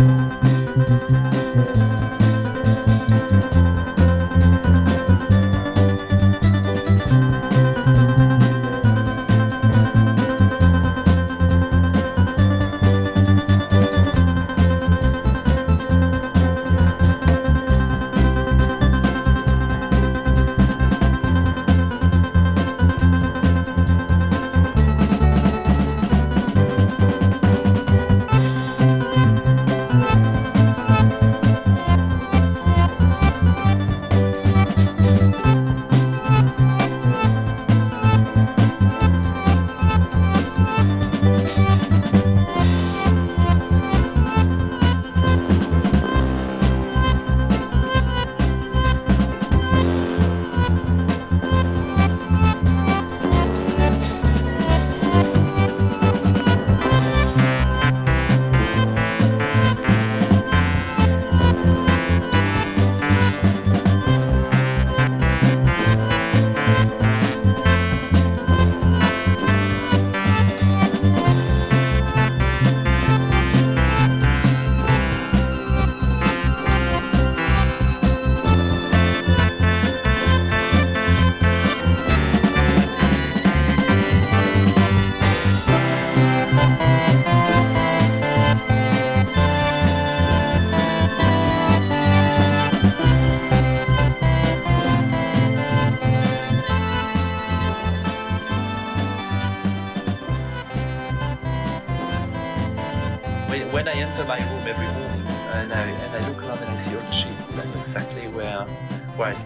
When,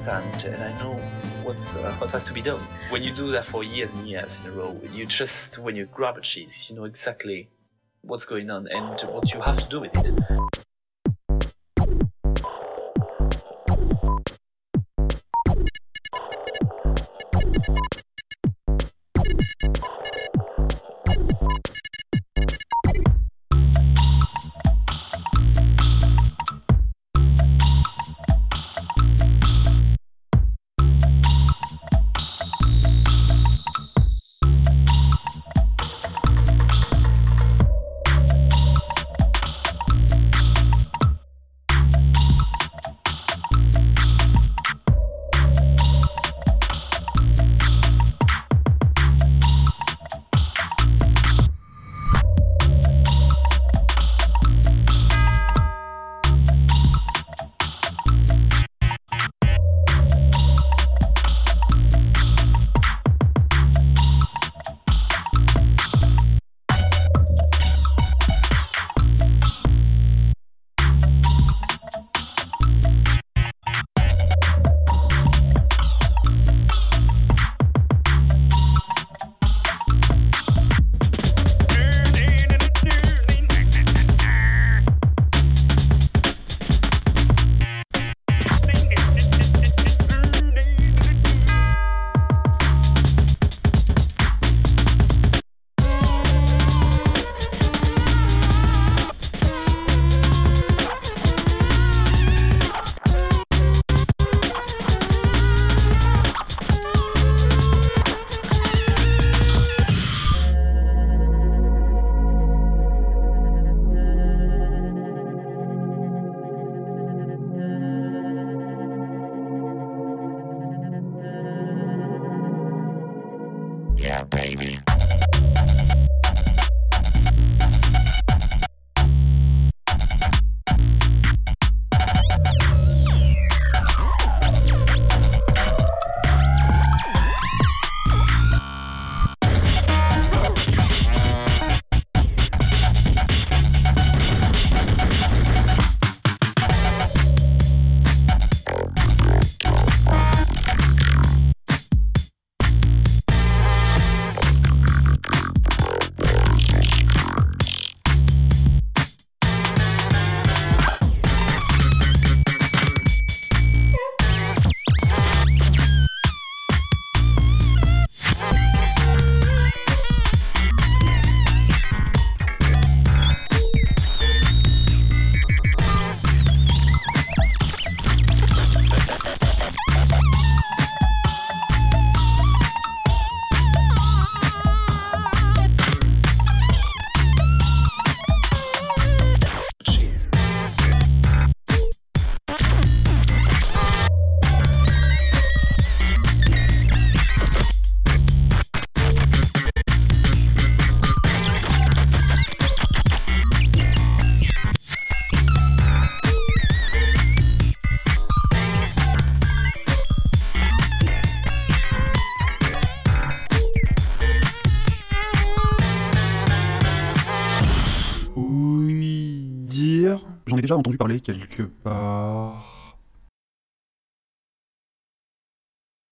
where I stand and I know what's, uh, what has to be done. When you do that for years and years in a row, you just when you grab a cheese, you know exactly what's going on and what you have to do with it. Déjà entendu parler quelque part.